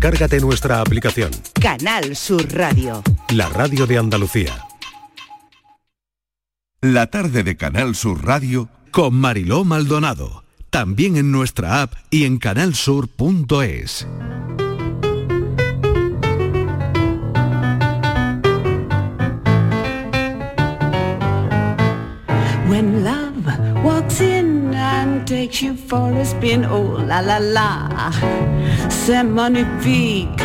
Descárgate nuestra aplicación. Canal Sur Radio. La radio de Andalucía. La tarde de Canal Sur Radio con Mariló Maldonado. También en nuestra app y en canalsur.es. takes you for a spin, oh la la la, c'est magnifique.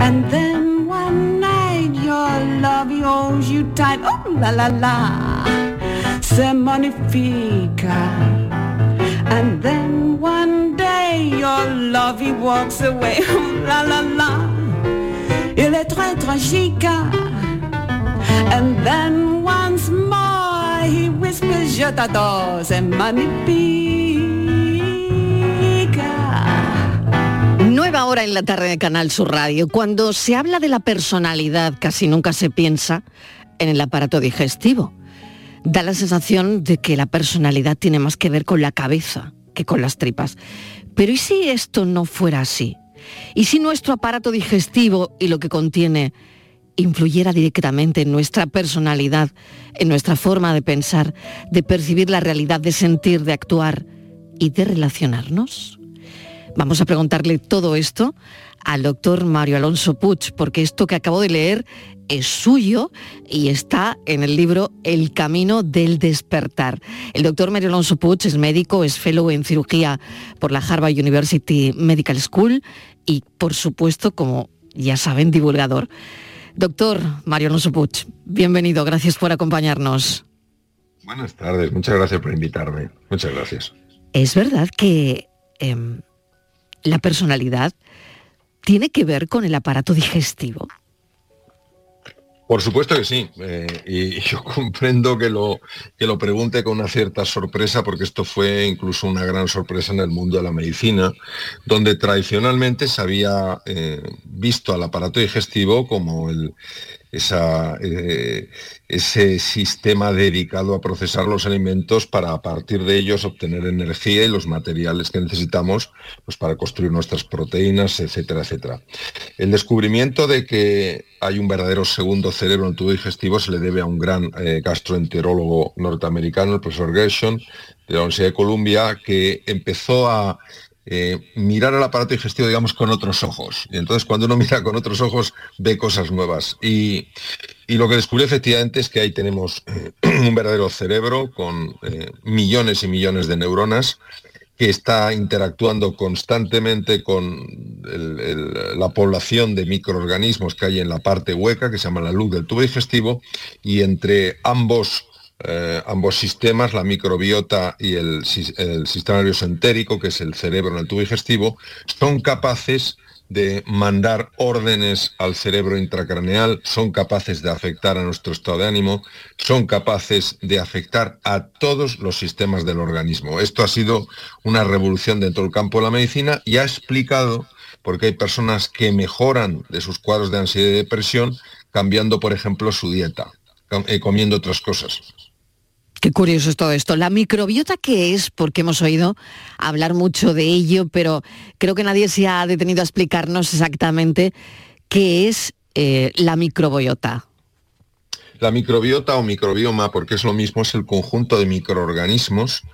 And then one night your love holds you tight, oh la la la, c'est magnifique. And then one day your love he walks away, oh la la la, il est très tragique. And then once more je t'adore, c'est magnifique. Nueva hora en la tarde de Canal Sur Radio. Cuando se habla de la personalidad, casi nunca se piensa en el aparato digestivo. Da la sensación de que la personalidad tiene más que ver con la cabeza que con las tripas. Pero ¿y si esto no fuera así? ¿Y si nuestro aparato digestivo y lo que contiene influyera directamente en nuestra personalidad, en nuestra forma de pensar, de percibir la realidad, de sentir, de actuar y de relacionarnos? Vamos a preguntarle todo esto al doctor Mario Alonso Puig, porque esto que acabo de leer es suyo y está en el libro El Camino del Despertar. El doctor Mario Alonso Puig es médico, es fellow en cirugía por la Harvard University Medical School y, por supuesto, como ya saben, divulgador. Doctor Mario Alonso Puig, bienvenido, gracias por acompañarnos. Buenas tardes, muchas gracias por invitarme. Muchas gracias. Es verdad que eh, la personalidad tiene que ver con el aparato digestivo. Por supuesto que sí, eh, y yo comprendo que lo, que lo pregunte con una cierta sorpresa, porque esto fue incluso una gran sorpresa en el mundo de la medicina, donde tradicionalmente se había eh, visto al aparato digestivo como el, eh, ese sistema dedicado a procesar los alimentos para a partir de ellos obtener energía y los materiales que necesitamos pues, para construir nuestras proteínas, etcétera, etcétera. El descubrimiento de que hay un verdadero segundo cerebro en el tubo digestivo se le debe a un gran eh, gastroenterólogo norteamericano, el profesor Gershon, de la Universidad de Columbia, que empezó a eh, mirar al aparato digestivo, digamos, con otros ojos. Y entonces cuando uno mira con otros ojos, ve cosas nuevas. Y, lo que descubrió efectivamente es que ahí tenemos eh, un verdadero cerebro con eh, millones y millones de neuronas que está interactuando constantemente con la población de microorganismos que hay en la parte hueca, que se llama la luz del tubo digestivo, y entre ambos eh, ambos sistemas, la microbiota y el, sistema nervioso entérico, que es el cerebro en el tubo digestivo, son capaces de mandar órdenes al cerebro intracraneal, son capaces de afectar a nuestro estado de ánimo, son capaces de afectar a todos los sistemas del organismo. Esto ha sido una revolución dentro del campo de la medicina y ha explicado por qué hay personas que mejoran de sus cuadros de ansiedad y depresión cambiando, por ejemplo, su dieta, comiendo otras cosas. Qué curioso es todo esto. La microbiota, ¿qué es? Porque hemos oído hablar mucho de ello, pero creo que nadie se ha detenido a explicarnos exactamente qué es eh, la microbiota. La microbiota o microbioma, porque es lo mismo, es el conjunto de microorganismos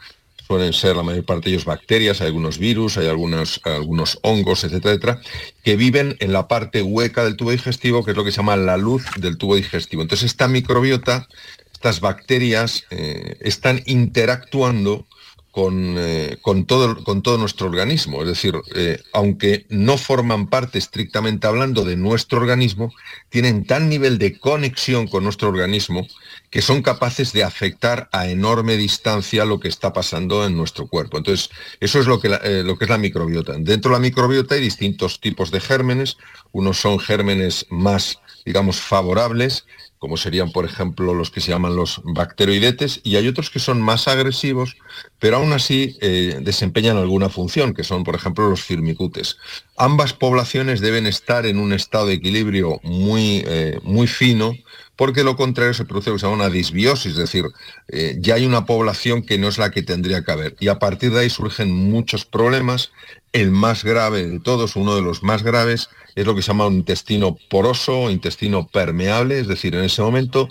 pueden ser la mayor parte de ellos bacterias, hay algunos virus, hay algunos, algunos hongos, etcétera, etcétera, que viven en la parte hueca del tubo digestivo, que es lo que se llama la luz del tubo digestivo. Entonces esta microbiota estas bacterias eh, están interactuando con, eh, con, todo, con, todo, nuestro organismo. Es decir, eh, aunque no forman parte estrictamente hablando de nuestro organismo, tienen tal nivel de conexión con nuestro organismo que son capaces de afectar a enorme distancia lo que está pasando en nuestro cuerpo. Entonces, eso es lo que, lo que es la microbiota. Dentro de la microbiota hay distintos tipos de gérmenes. Unos son gérmenes más digamos, favorables como serían, por ejemplo, los que se llaman los bacteroidetes, y hay otros que son más agresivos, pero aún así eh, desempeñan alguna función, que son, por ejemplo, los firmicutes. Ambas poblaciones deben estar en un estado de equilibrio muy, eh, muy fino porque lo contrario se produce lo que se llama una disbiosis, es decir, eh, ya hay una población que no es la que tendría que haber. Y a partir de ahí surgen muchos problemas. El más grave de todos, uno de los más graves, es lo que se llama un intestino poroso, intestino permeable, es decir, en ese momento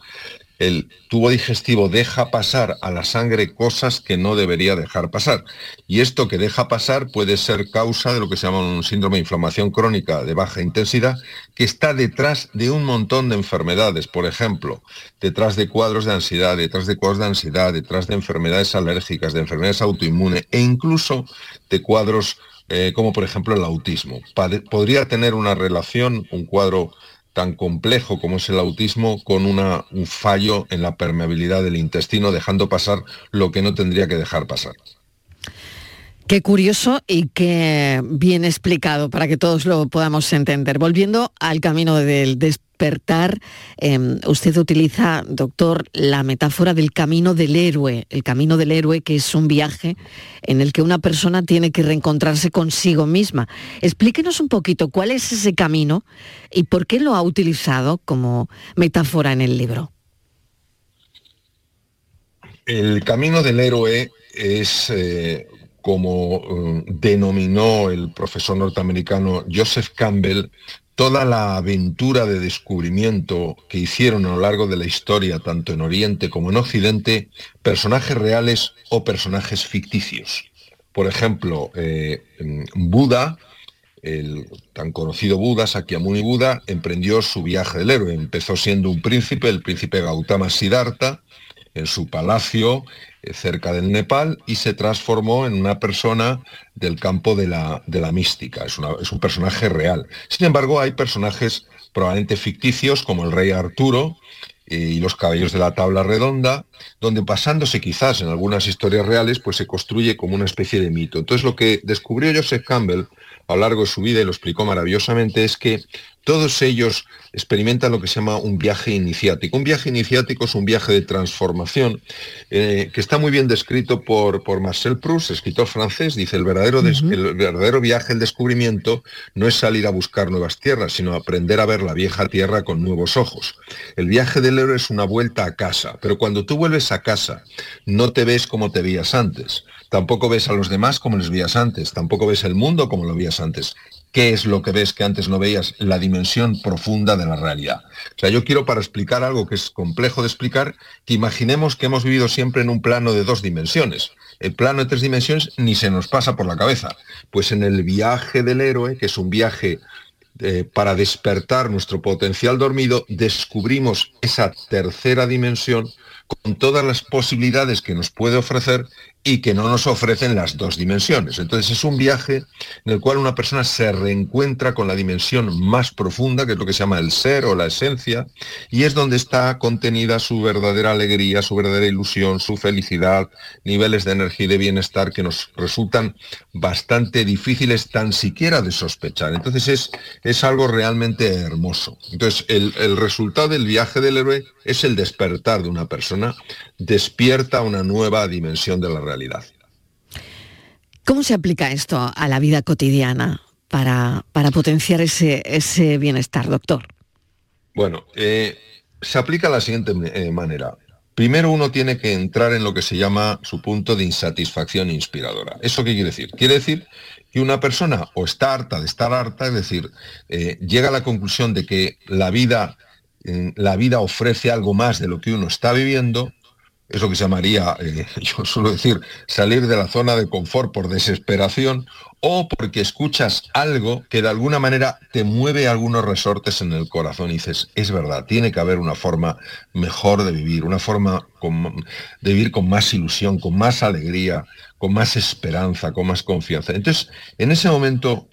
el tubo digestivo deja pasar a la sangre cosas que no debería dejar pasar. Y esto que deja pasar puede ser causa de lo que se llama un síndrome de inflamación crónica de baja intensidad, que está detrás de un montón de enfermedades. Por ejemplo, detrás de cuadros de ansiedad, detrás de cuadros de ansiedad, detrás de enfermedades alérgicas, de enfermedades autoinmunes e incluso de cuadros eh, como por ejemplo el autismo. Podría tener una relación, un cuadro tan complejo como es el autismo con una, un fallo en la permeabilidad del intestino, dejando pasar lo que no tendría que dejar pasar. Qué curioso y qué bien explicado para que todos lo podamos entender. Volviendo al camino del despertar, em, usted utiliza, doctor, la metáfora del camino del héroe, el camino del héroe que es un viaje en el que una persona tiene que reencontrarse consigo misma. Explíquenos un poquito cuál es ese camino y por qué lo ha utilizado como metáfora en el libro. El camino del héroe es eh, como eh, denominó el profesor norteamericano Joseph Campbell, toda la aventura de descubrimiento que hicieron a lo largo de la historia, tanto en Oriente como en Occidente, personajes reales o personajes ficticios. Por ejemplo, eh, Buda, el tan conocido Buda, Sakyamuni Buda, emprendió su viaje del héroe. Empezó siendo un príncipe, el príncipe Gautama Siddhartha, en su palacio cerca del Nepal y se transformó en una persona del campo de la, de la mística. Es, es, un personaje real. Sin embargo, hay personajes probablemente ficticios como el rey Arturo eh, y los caballos de la tabla redonda, donde pasándose quizás en algunas historias reales, pues se construye como una especie de mito. Entonces lo que descubrió Joseph Campbell a lo largo de su vida y lo explicó maravillosamente es que todos ellos experimentan lo que se llama un viaje iniciático. Un viaje iniciático es un viaje de transformación eh, que está muy bien descrito por, por Marcel Proust, escritor francés. Dice, el verdadero, el verdadero viaje, el descubrimiento, no es salir a buscar nuevas tierras, sino aprender a ver la vieja tierra con nuevos ojos. El viaje del héroe es una vuelta a casa, pero cuando tú vuelves a casa, no te ves como te veías antes. Tampoco ves a los demás como les veías antes, tampoco ves el mundo como lo veías antes. ¿Qué es lo que ves que antes no veías? La dimensión profunda de la realidad. O sea, yo quiero para explicar algo que es complejo de explicar, que imaginemos que hemos vivido siempre en un plano de dos dimensiones. El plano de tres dimensiones ni se nos pasa por la cabeza. Pues en el viaje del héroe, que es un viaje eh, para despertar nuestro potencial dormido, descubrimos esa tercera dimensión todas las posibilidades que nos puede ofrecer y que no nos ofrecen las dos dimensiones. Entonces es un viaje en el cual una persona se reencuentra con la dimensión más profunda, que es lo que se llama el ser o la esencia, y es donde está contenida su verdadera alegría, su verdadera ilusión, su felicidad, niveles de energía y de bienestar que nos resultan bastante difíciles tan siquiera de sospechar. Entonces es, es algo realmente hermoso. Entonces el, el resultado del viaje del héroe es el despertar de una persona, despierta una nueva dimensión de la realidad. ¿Cómo se aplica esto a la vida cotidiana para, para potenciar ese, ese, bienestar, doctor? Bueno, eh, se aplica de la siguiente eh, manera. Primero uno tiene que entrar en lo que se llama su punto de insatisfacción inspiradora. ¿Eso qué quiere decir? Quiere decir que una persona o está harta de estar harta, es decir, eh, llega a la conclusión de que la vida, la vida ofrece algo más de lo que uno está viviendo, es lo que se llamaría, eh, yo suelo decir, salir de la zona de confort por desesperación o porque escuchas algo que de alguna manera te mueve algunos resortes en el corazón y dices, es verdad, tiene que haber una forma mejor de vivir, una forma de vivir con más ilusión, con más alegría, con más esperanza, con más confianza. Entonces, en ese momento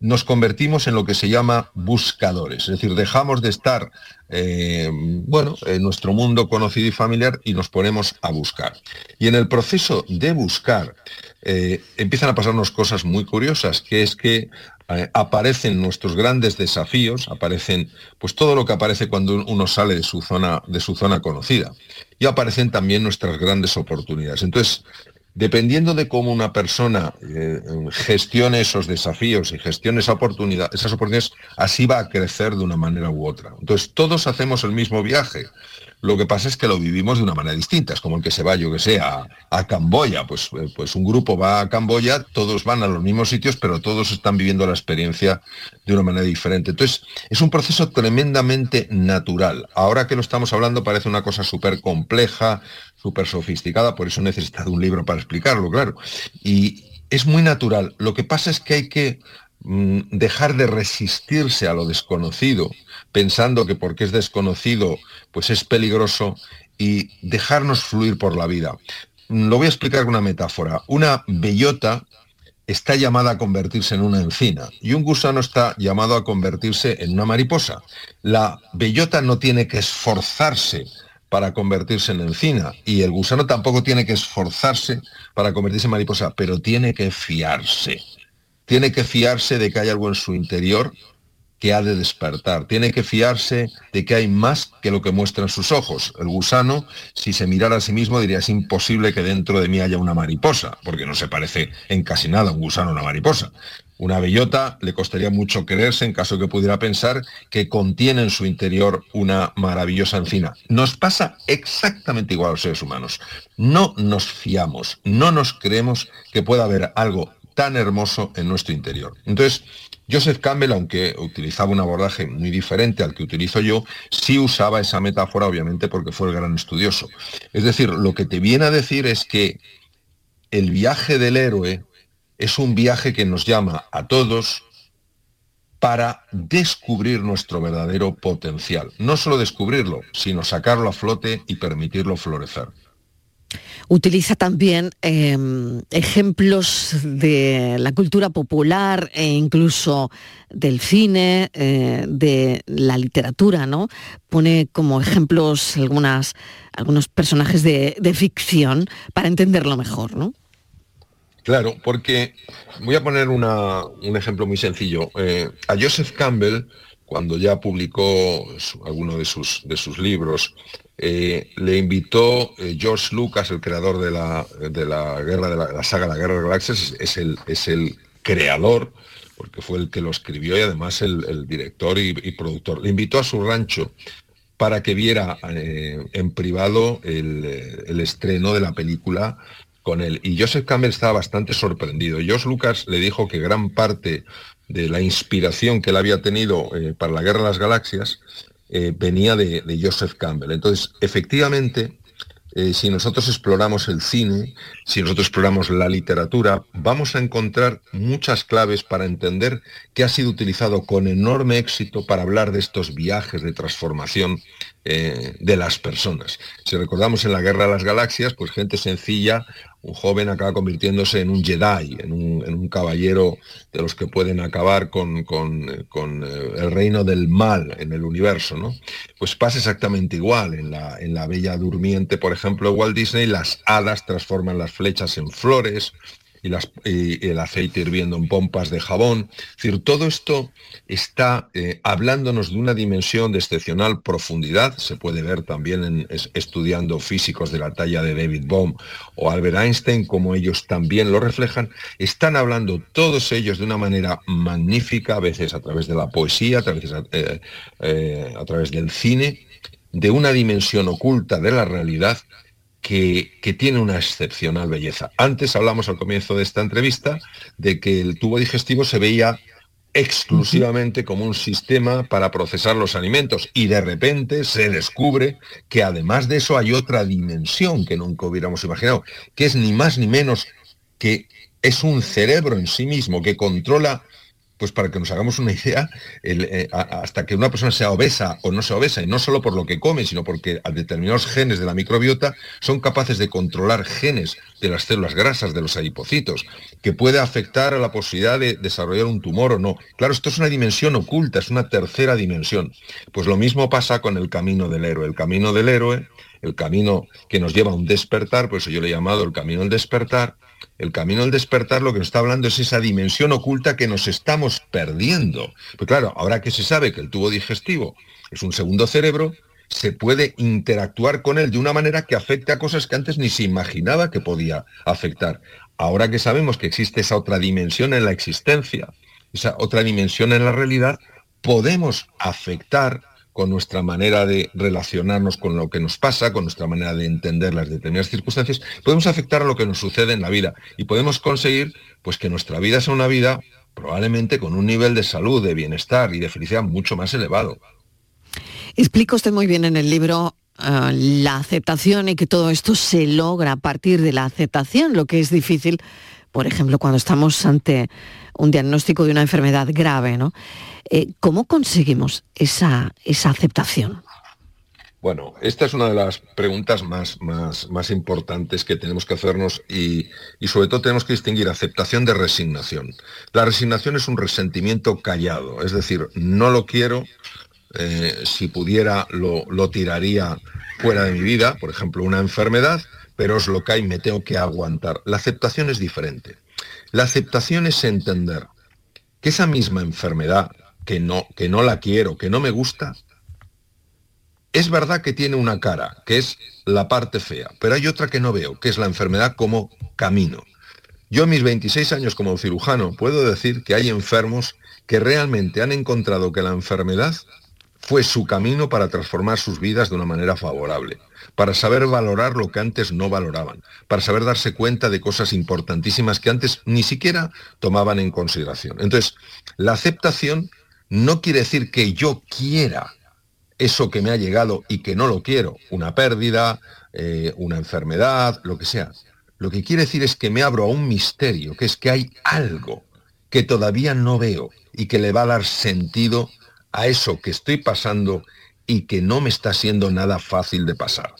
nos convertimos en lo que se llama buscadores, es decir, dejamos de estar, eh, bueno, en nuestro mundo conocido y familiar y nos ponemos a buscar. Y en el proceso de buscar eh, empiezan a pasarnos cosas muy curiosas, que es que eh, aparecen nuestros grandes desafíos, aparecen pues todo lo que aparece cuando uno sale de su zona, de su zona conocida. Y aparecen también nuestras grandes oportunidades. Entonces, Dependiendo de cómo una persona eh, gestione esos desafíos y gestione esas oportunidades, así va a crecer de una manera u otra. Entonces, todos hacemos el mismo viaje. Lo que pasa es que lo vivimos de una manera distinta. Es como el que se va, yo que sé, a, Camboya. Pues, eh, pues un grupo va a Camboya, todos van a los mismos sitios, pero todos están viviendo la experiencia de una manera diferente. Entonces, es un proceso tremendamente natural. Ahora que lo estamos hablando parece una cosa súper compleja, súper sofisticada, por eso he necesitado un libro para explicarlo, claro. Y es muy natural. Lo que pasa es que hay que mm, dejar de resistirse a lo desconocido, pensando que porque es desconocido, pues es peligroso, y dejarnos fluir por la vida. Lo voy a explicar con una metáfora. Una bellota está llamada a convertirse en una encina y un gusano está llamado a convertirse en una mariposa. La bellota no tiene que esforzarse para convertirse en encina y el gusano tampoco tiene que esforzarse para convertirse en mariposa, pero tiene que fiarse. Tiene que fiarse de que hay algo en su interior que ha de despertar. Tiene que fiarse de que hay más que lo que muestran sus ojos. El gusano, si se mirara a sí mismo, diría, es imposible que dentro de mí haya una mariposa, porque no se parece en casi nada un gusano a una mariposa. Una bellota le costaría mucho creerse en caso que pudiera pensar que contiene en su interior una maravillosa encina. Nos pasa exactamente igual a los seres humanos. No nos fiamos, no nos creemos que pueda haber algo tan hermoso en nuestro interior. Entonces, Joseph Campbell, aunque utilizaba un abordaje muy diferente al que utilizo yo, sí usaba esa metáfora, obviamente, porque fue el gran estudioso. Es decir, lo que te viene a decir es que el viaje del héroe es un viaje que nos llama a todos para descubrir nuestro verdadero potencial. No solo descubrirlo, sino sacarlo a flote y permitirlo florecer. Utiliza también em, ejemplos de la cultura popular e incluso del cine, eh, de la literatura, ¿no? Pone como ejemplos algunas, algunos personajes de, de ficción para entenderlo mejor, ¿no? Claro, porque voy a poner un ejemplo muy sencillo. Eh, a Joseph Campbell, cuando ya publicó alguno de sus, de sus libros, eh, le invitó eh, George Lucas, el creador de la, de la guerra de la, saga La Guerra de las Galaxias, es el, es el creador, porque fue el que lo escribió y además el, director y, productor. Le invitó a su rancho para que viera en privado el, el, estreno de la película con él. Y Joseph Campbell estaba bastante sorprendido. George Lucas le dijo que gran parte de la inspiración que él había tenido eh, para la Guerra de las Galaxias eh, venía de, Joseph Campbell. Entonces, efectivamente, eh, si nosotros exploramos el cine, si nosotros exploramos la literatura, vamos a encontrar muchas claves para entender que ha sido utilizado con enorme éxito para hablar de estos viajes de transformación eh, de las personas. Si recordamos en la Guerra de las Galaxias, pues gente sencilla, un joven acaba convirtiéndose en un Jedi, en un, caballero de los que pueden acabar con, eh, el reino del mal en el universo, ¿no? Pues pasa exactamente igual. En la, en la Bella Durmiente, por ejemplo, de Walt Disney, las hadas transforman las flechas en flores, y, el aceite hirviendo en pompas de jabón. Decir, todo esto está eh, hablándonos de una dimensión de excepcional profundidad. Se puede ver también en, estudiando físicos de la talla de David Bohm o Albert Einstein, como ellos también lo reflejan. Están hablando todos ellos de una manera magnífica, a veces a través de la poesía, a veces eh, eh, a través del cine, de una dimensión oculta de la realidad que, tiene una excepcional belleza. Antes hablamos al comienzo de esta entrevista de que el tubo digestivo se veía exclusivamente como un sistema para procesar los alimentos y de repente se descubre que además de eso hay otra dimensión que nunca hubiéramos imaginado, que es ni más ni menos que es un cerebro en sí mismo que controla pues para que nos hagamos una idea, eh, hasta que una persona sea obesa o no sea obesa, y no solo por lo que come, sino porque determinados genes de la microbiota son capaces de controlar genes de las células grasas, de los adipocitos, que puede afectar a la posibilidad de desarrollar un tumor o no. Claro, esto es una dimensión oculta, es una tercera dimensión. Pues lo mismo pasa con el camino del héroe. El camino del héroe, el camino que nos lleva a un despertar, pues yo le he llamado el camino del despertar, el camino del despertar lo que nos está hablando es esa dimensión oculta que nos estamos perdiendo. Pues claro, ahora que se sabe que el tubo digestivo es un segundo cerebro, se puede interactuar con él de una manera que afecte a cosas que antes ni se imaginaba que podía afectar. Ahora que sabemos que existe esa otra dimensión en la existencia, esa otra dimensión en la realidad, podemos afectar con nuestra manera de relacionarnos con lo que nos pasa, con nuestra manera de entender las determinadas circunstancias, podemos afectar a lo que nos sucede en la vida y podemos conseguir pues que nuestra vida sea una vida probablemente con un nivel de salud, de bienestar y de felicidad mucho más elevado. Explica usted muy bien en el libro ah, la aceptación y que todo esto se logra a partir de la aceptación, lo que es difícil, por ejemplo, cuando estamos ante un diagnóstico de una enfermedad grave, ¿no? Eh, ¿Cómo conseguimos esa, esa aceptación? Bueno, esta es una de las preguntas más, más, más importantes que tenemos que hacernos y, sobre todo tenemos que distinguir aceptación de resignación. La resignación es un resentimiento callado, es decir, no lo quiero, eh, si pudiera lo, lo tiraría fuera de mi vida, por ejemplo, una enfermedad, pero es lo que hay, me tengo que aguantar. La aceptación es diferente. La aceptación es entender que esa misma enfermedad, que no, que no la quiero, que no me gusta, es verdad que tiene una cara, que es la parte fea, pero hay otra que no veo, que es la enfermedad como camino. Yo en mis 26 años como cirujano puedo decir que hay enfermos que realmente han encontrado que la enfermedad fue su camino para transformar sus vidas de una manera favorable, para saber valorar lo que antes no valoraban, para saber darse cuenta de cosas importantísimas que antes ni siquiera tomaban en consideración. Entonces, la aceptación no quiere decir que yo quiera eso que me ha llegado y que no lo quiero, una pérdida, eh, una enfermedad, lo que sea. Lo que quiere decir es que me abro a un misterio, que es que hay algo que todavía no veo y que le va a dar sentido a eso que estoy pasando y que no me está siendo nada fácil de pasar.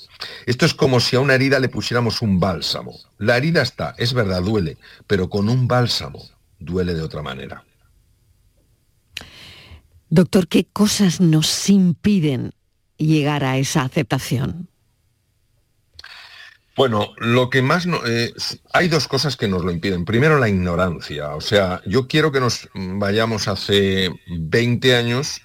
Esto es como si a una herida le pusiéramos un bálsamo. La herida está, es verdad, duele, pero con un bálsamo duele de otra manera. Doctor, ¿qué cosas nos impiden llegar a esa aceptación? Bueno, lo que más no, eh, hay dos cosas que nos lo impiden. Primero, la ignorancia. O sea, yo quiero que nos vayamos hace 20 años,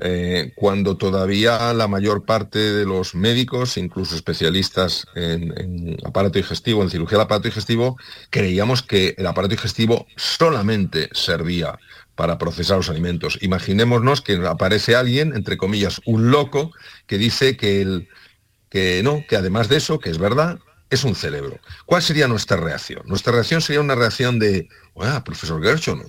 eh, cuando todavía la mayor parte de los médicos, incluso especialistas en, aparato digestivo, en cirugía del aparato digestivo, creíamos que el aparato digestivo solamente servía para procesar los alimentos. Imaginémonos que aparece alguien, entre comillas, un loco, que dice que, el, que no, que además de eso, que es verdad, es un cerebro. ¿Cuál sería nuestra reacción? Nuestra reacción sería una reacción de, ah, profesor Gershon,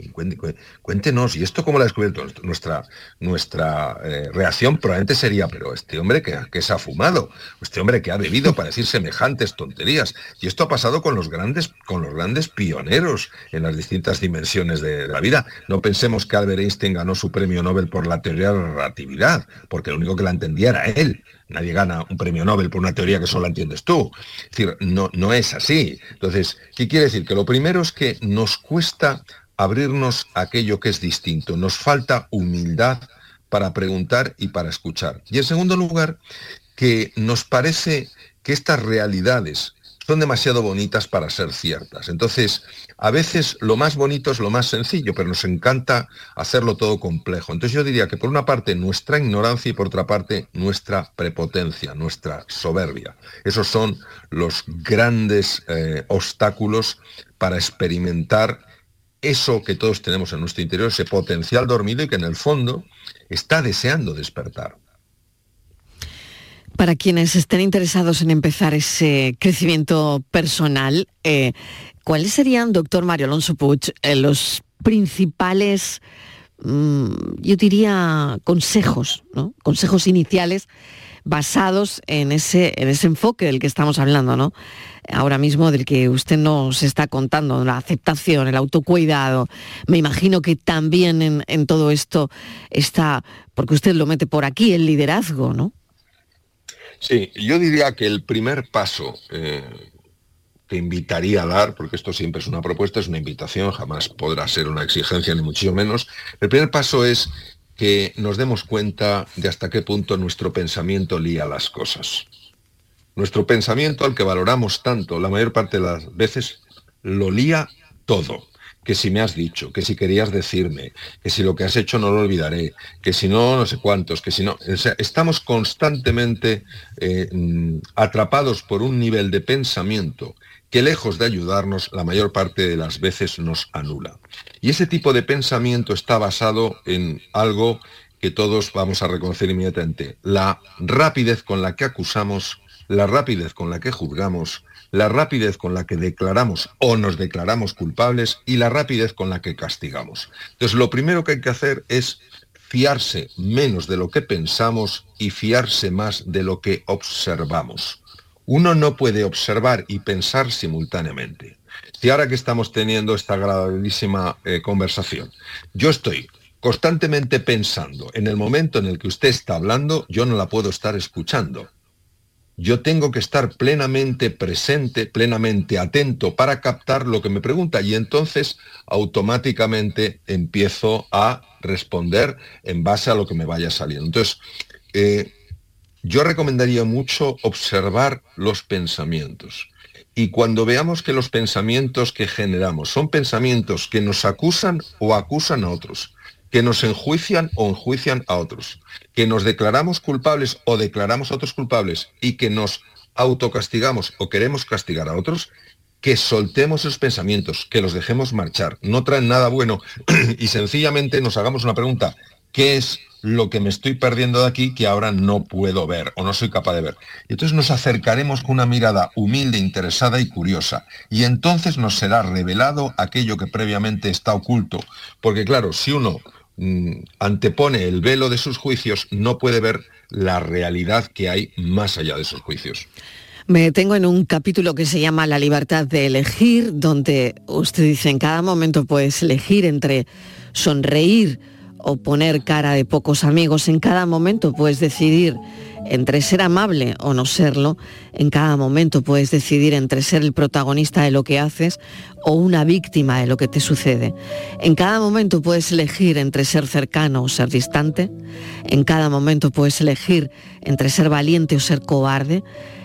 cuéntenos, ¿y esto cómo lo ha descubierto? Nuestra, nuestra eh, reacción probablemente sería, pero este hombre que, se ha fumado, este hombre que ha bebido para decir semejantes tonterías. Y esto ha pasado con los grandes, con los grandes pioneros en las distintas dimensiones de, de la vida. No pensemos que Albert Einstein ganó su premio Nobel por la teoría de la relatividad, porque lo único que la entendía era él. Nadie gana un premio Nobel por una teoría que solo entiendes tú. Es decir, no, no es así. Entonces, ¿qué quiere decir? Que lo primero es que nos cuesta abrirnos a aquello que es distinto. Nos falta humildad para preguntar y para escuchar. Y en segundo lugar, que nos parece que estas realidades son demasiado bonitas para ser ciertas. Entonces, a veces lo más bonito es lo más sencillo, pero nos encanta hacerlo todo complejo. Entonces yo diría que por una parte nuestra ignorancia y por otra parte nuestra prepotencia, nuestra soberbia. Esos son los grandes eh, obstáculos para experimentar eso que todos tenemos en nuestro interior, ese potencial dormido y que en el fondo está deseando despertar. Para quienes estén interesados en empezar ese crecimiento personal, eh, ¿cuáles serían, doctor Mario Alonso Puig, eh, los principales, mm, yo diría, consejos, consejos iniciales basados en ese, en ese enfoque del que estamos hablando, ¿no? Ahora mismo del que usted nos está contando, la aceptación, el autocuidado. Me imagino que también en, todo esto está, porque usted lo mete por aquí, el liderazgo, ¿no? Sí, yo diría que el primer paso eh, que invitaría a dar, porque esto siempre es una propuesta, es una invitación, jamás podrá ser una exigencia ni mucho menos, el primer paso es que nos demos cuenta de hasta qué punto nuestro pensamiento lía las cosas. Nuestro pensamiento, al que valoramos tanto, la mayor parte de las veces, lo lía todo. que si me has dicho, que si querías decirme, que si lo que has hecho no lo olvidaré, que si no, no sé cuántos, que si no... O sea, estamos constantemente eh, mm, atrapados por un nivel de pensamiento que lejos de ayudarnos, la mayor parte de las veces nos anula. Y ese tipo de pensamiento está basado en algo que todos vamos a reconocer inmediatamente, la rapidez con la que acusamos, la rapidez con la que juzgamos, la rapidez con la que declaramos o nos declaramos culpables y la rapidez con la que castigamos. Entonces, lo primero que hay que hacer es fiarse menos de lo que pensamos y fiarse más de lo que observamos. Uno no puede observar y pensar simultáneamente. Si ahora que estamos teniendo esta agradabilísima eh, conversación, yo estoy constantemente pensando en el momento en el que usted está hablando, yo no la puedo estar escuchando. Yo tengo que estar plenamente presente, plenamente atento para captar lo que me pregunta y entonces automáticamente empiezo a responder en base a lo que me vaya saliendo. Entonces, eh, yo recomendaría mucho observar los pensamientos. Y cuando veamos que los pensamientos que generamos son pensamientos que nos acusan o acusan a otros, que nos enjuician o enjuician a otros, que nos declaramos culpables o declaramos a otros culpables y que nos autocastigamos o queremos castigar a otros, que soltemos esos pensamientos, que los dejemos marchar. No traen nada bueno y sencillamente nos hagamos una pregunta. ¿Qué es lo que me estoy perdiendo de aquí que ahora no puedo ver o no soy capaz de ver. Y entonces nos acercaremos con una mirada humilde, interesada y curiosa. Y entonces nos será revelado aquello que previamente está oculto. Porque claro, si uno mm, antepone el velo de sus juicios, no puede ver la realidad que hay más allá de esos juicios. Me tengo en un capítulo que se llama La libertad de elegir, donde usted dice, en cada momento puedes elegir entre sonreír, o poner cara de pocos amigos. En cada momento puedes decidir entre ser amable o no serlo. En cada momento puedes decidir entre ser el protagonista de lo que haces o una víctima de lo que te sucede. En cada momento puedes elegir entre ser cercano o ser distante. En cada momento puedes elegir entre ser valiente o ser cobarde.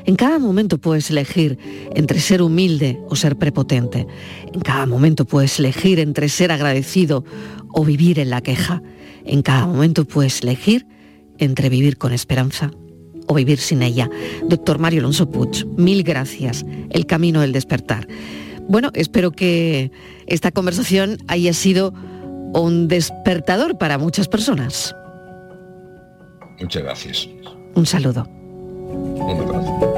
En cada momento puedes elegir entre ser humilde o ser prepotente. En cada momento puedes elegir entre ser agradecido o vivir en la queja. En cada momento puedes elegir entre vivir con esperanza o vivir sin ella. Doctor Mario Alonso Puig, mil gracias. El camino del despertar. Bueno, espero que esta conversación haya sido un despertador para muchas personas. Muchas gracias. Un saludo. Un abrazo.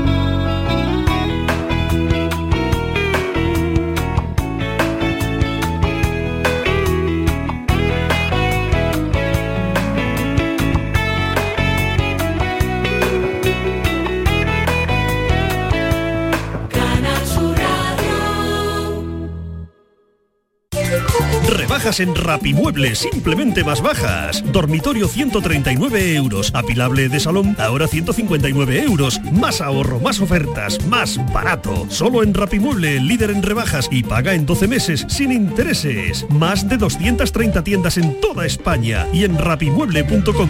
en Rapimueble, simplemente más bajas. Dormitorio 139 euros. Apilable de salón, ahora 159 euros. Más ahorro, más ofertas, más barato. Solo en Rapimueble, líder en rebajas y paga en 12 meses sin intereses. Más de 230 tiendas en toda España y en rapimueble.com.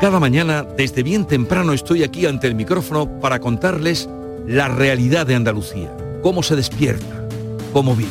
Cada mañana, desde bien temprano, estoy aquí ante el micrófono para contarles la realidad de Andalucía, cómo se despierta, cómo vive,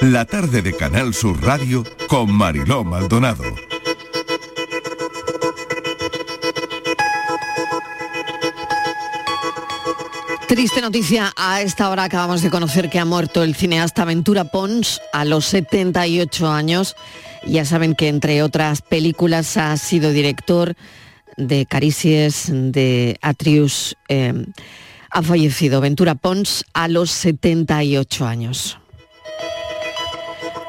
La tarde de Canal Sur Radio con Mariló Maldonado. Triste noticia, a esta hora acabamos de conocer que ha muerto el cineasta Ventura Pons a los 78 años. Ya saben que entre otras películas ha sido director de Caricies, de Atrius. eh, ha fallecido Ventura Pons a los 78 años.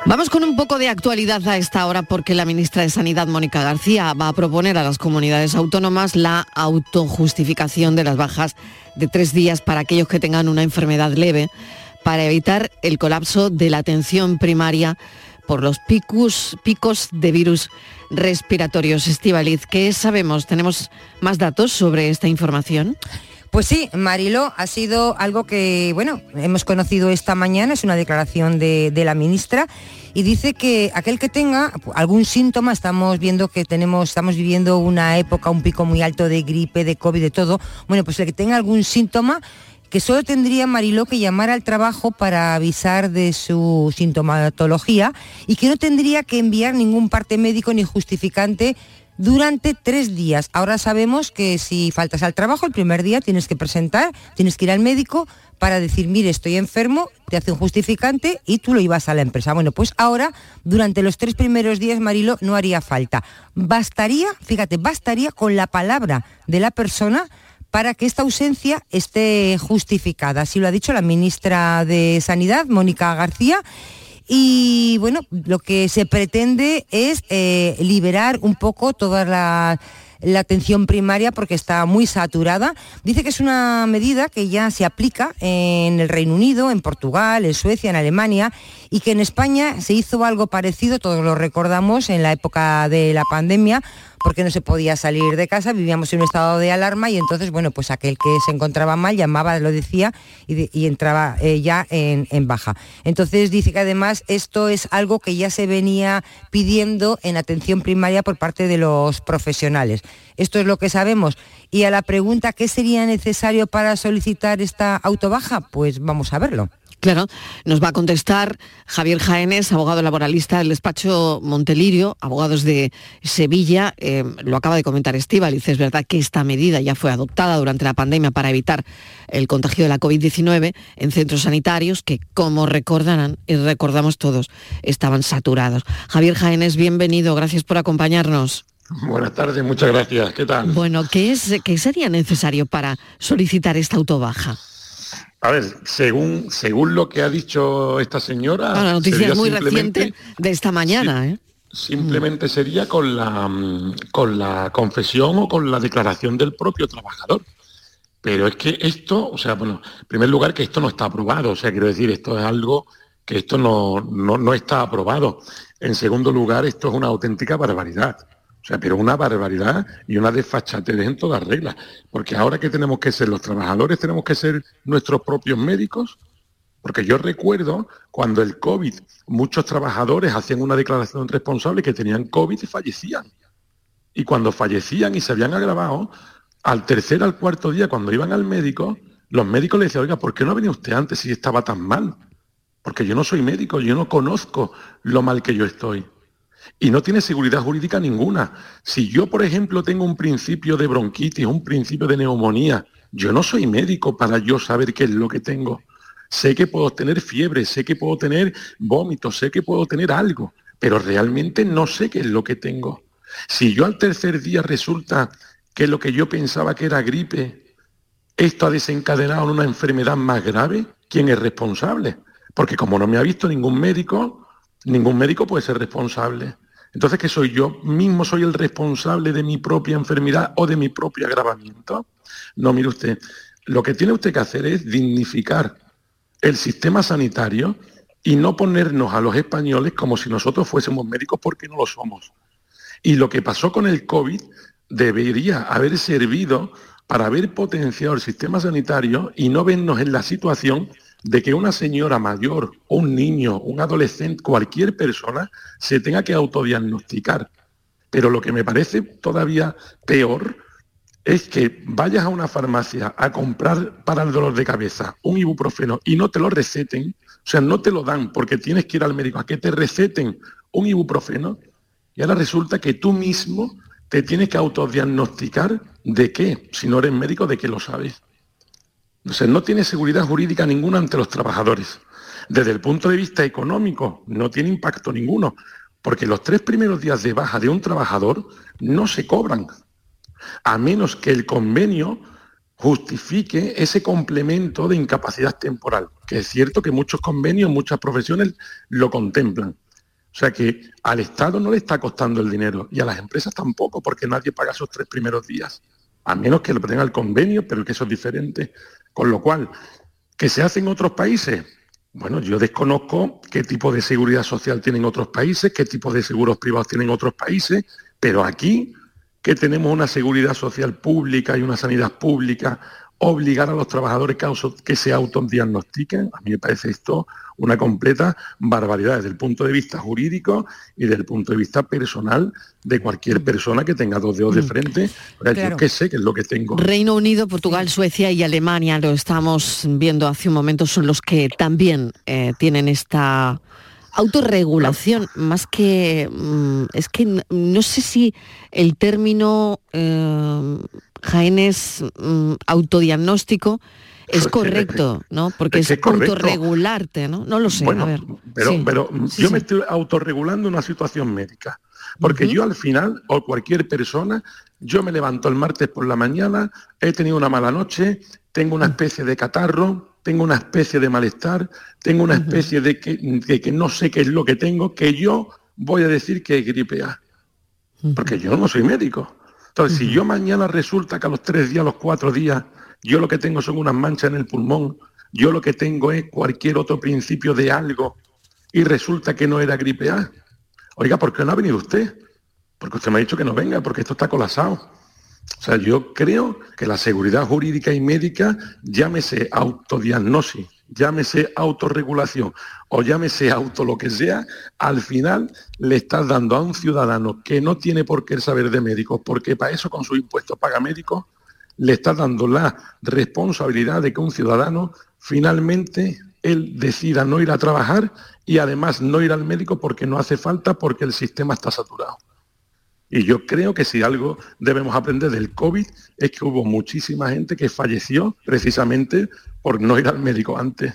Vamos con un poco de actualidad a esta hora porque la ministra de Sanidad, Mónica García, va a proponer a las comunidades autónomas la autojustificación de las bajas de tres días para aquellos que tengan una enfermedad leve para evitar el colapso de la atención primaria por los picos, de virus respiratorios. Estivaliz, ¿qué sabemos? ¿Tenemos más datos sobre esta información? Pues sí, Marilo, ha sido algo que, bueno, hemos conocido esta mañana, es una declaración de, de la ministra y dice que aquel que tenga algún síntoma, estamos viendo que tenemos, estamos viviendo una época, un pico muy alto de gripe, de COVID, de todo, bueno, pues el que tenga algún síntoma, que solo tendría Mariló que llamar al trabajo para avisar de su sintomatología y que no tendría que enviar ningún parte médico ni justificante durante tres días. Ahora sabemos que si faltas al trabajo, el primer día tienes que presentar, tienes que ir al médico para decir, mire, estoy enfermo, te hace un justificante y tú lo ibas a la empresa. Bueno, pues ahora, durante los tres primeros días, Marilo, no haría falta. Bastaría, fíjate, bastaría con la palabra de la persona para que esta ausencia esté justificada. Así lo ha dicho la ministra de Sanidad, Mónica García. Y bueno, lo que se pretende es eh, liberar un poco toda la, la atención primaria porque está muy saturada. Dice que es una medida que ya se aplica en el Reino Unido, en Portugal, en Suecia, en Alemania y que en España se hizo algo parecido, todos lo recordamos, en la época de la pandemia porque no se podía salir de casa, vivíamos en un estado de alarma y entonces, bueno, pues aquel que se encontraba mal llamaba, lo decía, y, entraba eh, ya en, en baja. Entonces dice que además esto es algo que ya se venía pidiendo en atención primaria por parte de los profesionales. Esto es lo que sabemos. Y a la pregunta, ¿qué sería necesario para solicitar esta autobaja? Pues vamos a verlo. Claro, nos va a contestar Javier Jaénes, abogado laboralista del despacho Montelirio, abogados de Sevilla. Eh, lo acaba de comentar Estíbaliz, es verdad que esta medida ya fue adoptada durante la pandemia para evitar el contagio de la COVID-19 en centros sanitarios que, como recordarán y recordamos todos, estaban saturados. Javier Jaénes, bienvenido, gracias por acompañarnos. Buenas tardes, muchas gracias. ¿Qué tal? Bueno, ¿qué, es, ¿qué sería necesario para solicitar esta autobaja? A ver, según, según lo que ha dicho esta señora, Ah, la noticia es muy reciente de esta mañana, ¿eh? Simplemente sería con la, con la confesión o con la declaración del propio trabajador. Pero es que esto, o sea, bueno, en primer lugar que esto no está aprobado, o sea, quiero decir, esto es algo que esto no, no, no está aprobado. En segundo lugar, esto es una auténtica barbaridad. O sea, pero una barbaridad y una desfachatez en todas reglas. Porque ahora que tenemos que ser los trabajadores, tenemos que ser nuestros propios médicos. Porque yo recuerdo cuando el COVID, muchos trabajadores hacían una declaración responsable que tenían COVID y fallecían. Y cuando fallecían y se habían agravado, al tercer, al cuarto día, cuando iban al médico, los médicos le decían, oiga, ¿por qué no venido usted antes si estaba tan mal? Porque yo no soy médico, yo no conozco lo mal que yo estoy. Y no tiene seguridad jurídica ninguna. Si yo, por ejemplo, tengo un principio de bronquitis, un principio de neumonía, yo no soy médico para yo saber qué es lo que tengo. Sé que puedo tener fiebre, sé que puedo tener vómitos, sé que puedo tener algo, pero realmente no sé qué es lo que tengo. Si yo al tercer día resulta que lo que yo pensaba que era gripe, esto ha desencadenado en una enfermedad más grave, ¿quién es responsable? Porque como no me ha visto ningún médico, ningún médico puede ser responsable. Entonces, ¿qué soy yo? ¿Mismo soy el responsable de mi propia enfermedad o de mi propio agravamiento? No, mire usted, lo que tiene usted que hacer es dignificar el sistema sanitario y no ponernos a los españoles como si nosotros fuésemos médicos porque no lo somos. Y lo que pasó con el COVID debería haber servido para haber potenciado el sistema sanitario y no vernos en la situación de que una señora mayor, un niño, un adolescente, cualquier persona se tenga que autodiagnosticar. Pero lo que me parece todavía peor es que vayas a una farmacia a comprar para el dolor de cabeza un ibuprofeno y no te lo receten, o sea, no te lo dan porque tienes que ir al médico a que te receten un ibuprofeno y ahora resulta que tú mismo te tienes que autodiagnosticar de qué, si no eres médico, de qué lo sabes. O sea, no tiene seguridad jurídica ninguna ante los trabajadores. Desde el punto de vista económico, no tiene impacto ninguno, porque los tres primeros días de baja de un trabajador no se cobran, a menos que el convenio justifique ese complemento de incapacidad temporal, que es cierto que muchos convenios, muchas profesiones lo contemplan. O sea que al Estado no le está costando el dinero y a las empresas tampoco, porque nadie paga esos tres primeros días, a menos que lo tenga el convenio, pero que eso es diferente. Con lo cual, ¿que se hace en otros países? Bueno, yo desconozco qué tipo de seguridad social tienen otros países, qué tipo de seguros privados tienen otros países, pero aquí que tenemos una seguridad social pública y una sanidad pública, obligar a los trabajadores que se autodiagnostiquen, a mí me parece esto una completa barbaridad desde el punto de vista jurídico y desde el punto de vista personal de cualquier persona que tenga dos dedos de Mm. frente. Yo qué sé, que es lo que tengo. Reino Unido, Portugal, Suecia y Alemania, lo estamos viendo hace un momento, son los que también eh, tienen esta autorregulación, más que... mm, es que no sé si el término, eh, Jaén, es mm, autodiagnóstico, es correcto, ¿no? Porque es que es autorregularte, ¿no? No lo sé, Bueno, a ver. Pero, sí. pero Sí, yo sí. me estoy autorregulando una situación médica. Porque yo al final, o cualquier persona, yo me levanto el martes por la mañana, he tenido una mala noche, tengo una especie de catarro, tengo una especie de malestar, tengo una especie de que, de que no sé qué es lo que tengo, que yo voy a decir que es gripe A. Porque yo no soy médico. Entonces, si yo mañana resulta que a los tres días, a los cuatro días, yo lo que tengo son unas manchas en el pulmón, yo lo que tengo es cualquier otro principio de algo y resulta que no era gripe A. Oiga, ¿por qué no ha venido usted? Porque usted me ha dicho que no venga, porque esto está colapsado. O sea, yo creo que la seguridad jurídica y médica, llámese autodiagnosis, llámese autorregulación o llámese auto lo que sea, al final le estás dando a un ciudadano que no tiene por qué saber de médicos, porque para eso con sus impuestos paga médicos, le estás dando la responsabilidad de que un ciudadano finalmente él decida no ir a trabajar y además no ir al médico porque no hace falta porque el sistema está saturado. Y yo creo que si algo debemos aprender del COVID es que hubo muchísima gente que falleció precisamente por no ir al médico antes.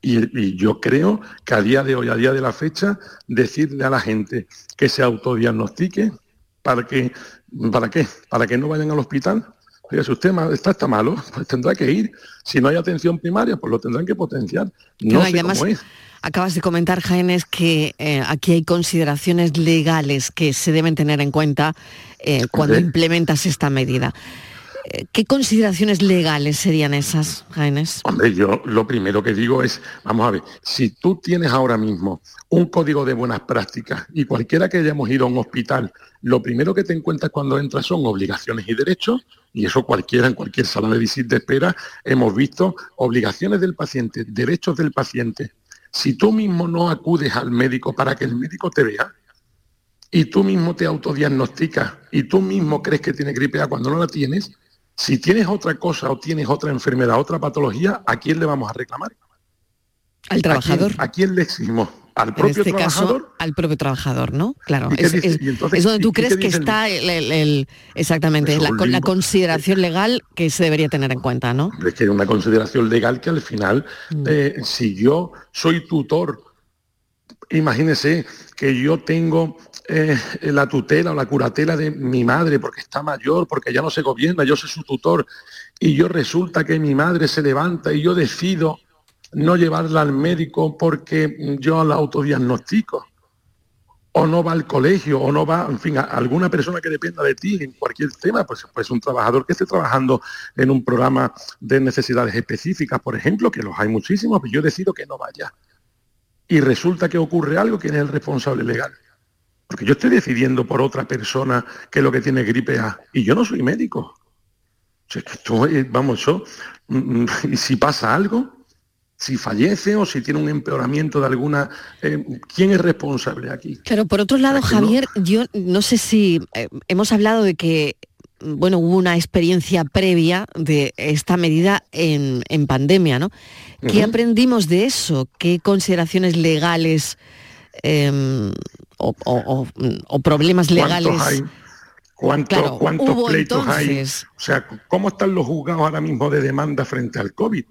Y, y yo creo que a día de hoy, a día de la fecha, decirle a la gente que se autodiagnostique para que, ¿para qué? Para que no vayan al hospital. Oiga, si usted está, está malo, pues tendrá que ir. Si no hay atención primaria, pues lo tendrán que potenciar. No Claro, sé además, cómo es. Acabas de comentar, Jaén, es que eh, aquí hay consideraciones legales que se deben tener en cuenta eh, cuando implementas esta medida. Eh, ¿Qué consideraciones legales serían esas, Jaénes? Hombre, yo lo primero que digo es, vamos a ver, si tú tienes ahora mismo un código de buenas prácticas y cualquiera que hayamos ido a un hospital, lo primero que te encuentras cuando entras son obligaciones y derechos, y eso cualquiera en cualquier sala de visita de espera hemos visto obligaciones del paciente, derechos del paciente. Si tú mismo no acudes al médico para que el médico te vea, y tú mismo te autodiagnosticas y tú mismo crees que tienes gripe A cuando no la tienes, si tienes otra cosa o tienes otra enfermedad, otra patología, ¿a quién le vamos a reclamar? Al trabajador. ¿A quién, a quién le exigimos? ¿Al En propio este trabajador? caso, al propio trabajador, ¿no? Claro, ¿Y qué es, dice? es- Y entonces, es donde tú ¿y qué crees que está el, el- el- exactamente la, la consideración legal que se debería tener en cuenta, ¿no? Es que hay una consideración legal que al final, Mm. eh, si yo soy tutor, imagínese que yo tengo eh, la tutela o la curatela de mi madre porque está mayor, porque ya no se gobierna, yo soy su tutor, y yo resulta que mi madre se levanta y yo decido no llevarla al médico porque yo la autodiagnostico o no va al colegio, o no va, en fin, a alguna persona que dependa de ti en cualquier tema, pues, pues un trabajador que esté trabajando en un programa de necesidades específicas, por ejemplo, que los hay muchísimos, pues yo decido que no vaya. Y resulta que ocurre algo, ¿quién es el responsable legal? Porque yo estoy decidiendo por otra persona que lo que tiene gripe A, y yo no soy médico. Vamos, yo, mm, mm, y si pasa algo, si fallece o si tiene un empeoramiento de alguna, eh, ¿quién es responsable aquí? Claro, por otro lado, no- Javier, yo no sé si eh, hemos hablado de que bueno, hubo una experiencia previa de esta medida en, en pandemia, ¿no? ¿Qué aprendimos de eso? ¿Qué consideraciones legales em, o, o- o- o problemas ¿Cuántos legales hay? ¿Cuántos, Claro, cuántos pleitos hay? O sea, ¿cómo están los juzgados ahora mismo de demanda frente al COVID?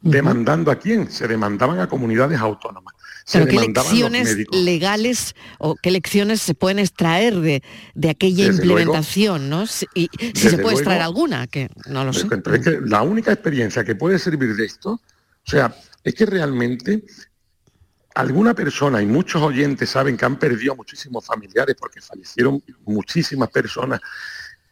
¿Demandando a quién? Se demandaban a comunidades autónomas. Se Pero qué lecciones legales o qué lecciones se pueden extraer de, de aquella Desde luego. implementación, ¿no? Si- Y si se puede extraer luego. alguna, que no lo sé. Pero es que la única experiencia que puede servir de esto, o sea, es que realmente alguna persona y muchos oyentes saben que han perdido muchísimos familiares porque fallecieron muchísimas personas